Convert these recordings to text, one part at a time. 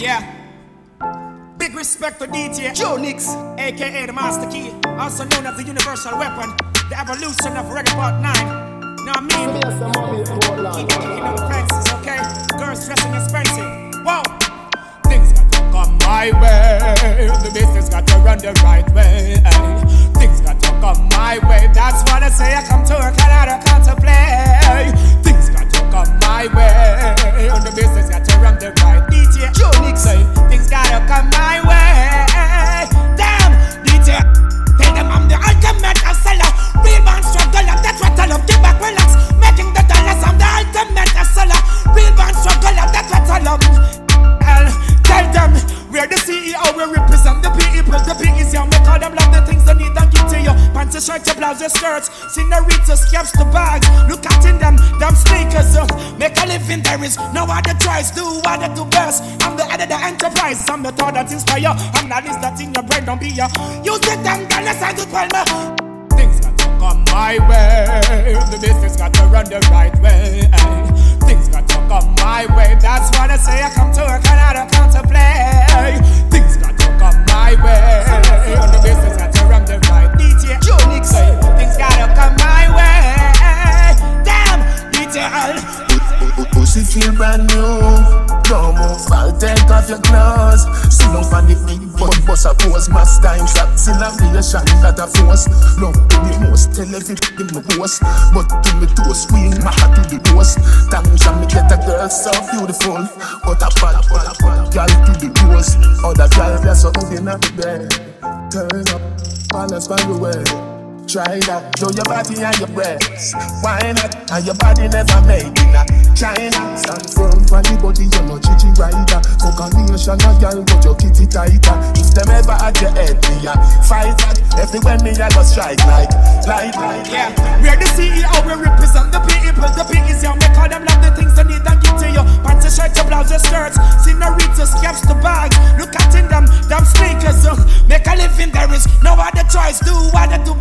Yeah. Big respect to DJ Dionyx, aka the Master Key, also known as the Universal Weapon, the evolution of Reggae Part 9. Know what I mean? Keep it in the fences, okay? Girls dressing expensive. Whoa! Things got to come my way. The business got to run the right way. Things got to come my way. That's what I say. I come to work and I don't contemplate. Things got to come my way. The business got to run the right. DJ Pants, shirt, your blouse, your skirts. Senoritas, caps, the bags. Look at in them, them sneakers. Uh, make a living, there is no other choice. Do what I do best. I'm the head of the enterprise. I'm the thought that inspire. I'm not this that in your brain, don't be ya. Use the damn dollars and do me. Things got to come my way. The business got to run the right way. Things got to come my way. That's what I say. I come to work and I don't contemplate. Feel brand new. Don't move, I'll take off your clothes. See on the big butt, bust a pose. Mass time shots in a relation that a force. Love to the most, tell everything in my post. But to me to a swing, my heart to the most. Times I me get a girl so beautiful. But a bad, bad, bad girl to the rose. Other girl that's so good in the bed. Turn up, balance by the way. Try that, show your body and your breasts. Why not? And your body never made in a China. Stand firm for the body, you're no chichi rider. Fuck a nation, a girl, but your kitty tighter. If them ever at your head, me a fight that. Everywhere me, I go strike like, like, like. Yeah, we're the CEO, we represent the people. The P is young, we call them love the things they need and give to you. Pants, a shirt, your blouse, your skirts. Senoritas, caps, the bags. Look at them, them sneakers. Uh, make a living, there is no other choice. Do what I do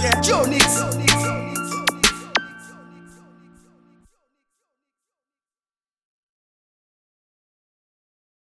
yeah. Dionyx.